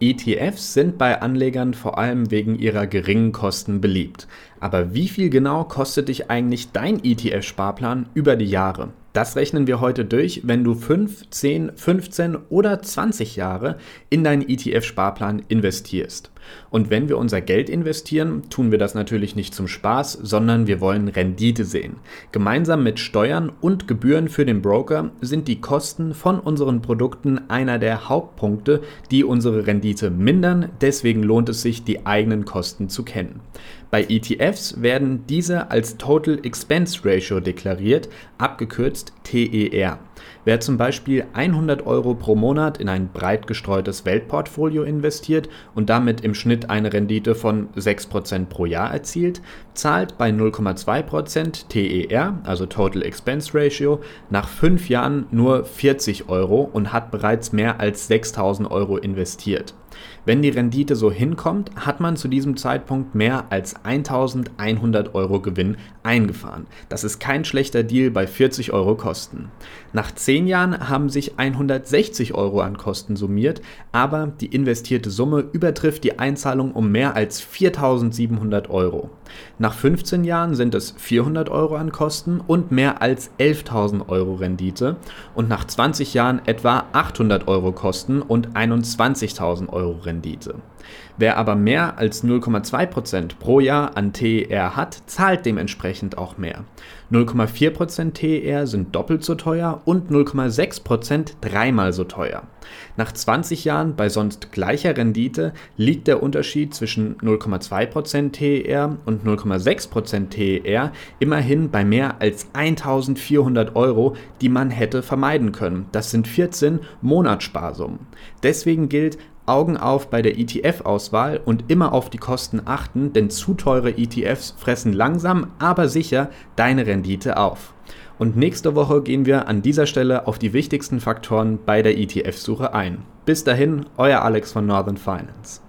ETFs sind bei Anlegern vor allem wegen ihrer geringen Kosten beliebt. Aber wie viel genau kostet dich eigentlich dein ETF-Sparplan über die Jahre? Das rechnen wir heute durch, wenn du 5, 10, 15 oder 20 Jahre in deinen ETF-Sparplan investierst. Und wenn wir unser Geld investieren, tun wir das natürlich nicht zum Spaß, sondern wir wollen Rendite sehen. Gemeinsam mit Steuern und Gebühren für den Broker sind die Kosten von unseren Produkten einer der Hauptpunkte, die unsere Rendite mindern. Deswegen lohnt es sich, die eigenen Kosten zu kennen. Bei ETFs werden diese als Total Expense Ratio deklariert, abgekürzt TER. Wer zum Beispiel 100 Euro pro Monat in ein breit gestreutes Weltportfolio investiert und damit im Schnitt eine Rendite von 6% pro Jahr erzielt, zahlt bei 0,2% TER, also Total Expense Ratio, nach 5 Jahren nur 40 Euro und hat bereits mehr als 6000 Euro investiert. Wenn die Rendite so hinkommt, hat man zu diesem Zeitpunkt mehr als 1100 Euro Gewinn eingefahren. Das ist kein schlechter Deal bei 40 Euro Kosten. Nach 10 Jahren haben sich 160 Euro an Kosten summiert, aber die investierte Summe übertrifft die Einzahlung um mehr als 4700 Euro. Nach 15 Jahren sind es 400 Euro an Kosten und mehr als 11.000 Euro Rendite und nach 20 Jahren etwa 800 Euro Kosten und 21.000 Euro Rendite. Wer aber mehr als 0,2% pro Jahr an TER hat, zahlt dementsprechend auch mehr. 0,4% TER sind doppelt so teuer und 0,6% dreimal so teuer. Nach 20 Jahren bei sonst gleicher Rendite liegt der Unterschied zwischen 0,2% TER und 0,6% TER immerhin bei mehr als 1400 Euro, die man hätte vermeiden können. Das sind 14 Monatssparsummen. Deswegen gilt, Augen auf bei der ETF-Auswahl und immer auf die Kosten achten, denn zu teure ETFs fressen langsam, aber sicher deine Rendite auf. Und nächste Woche gehen wir an dieser Stelle auf die wichtigsten Faktoren bei der ETF-Suche ein. Bis dahin, euer Alex von Northern Finance.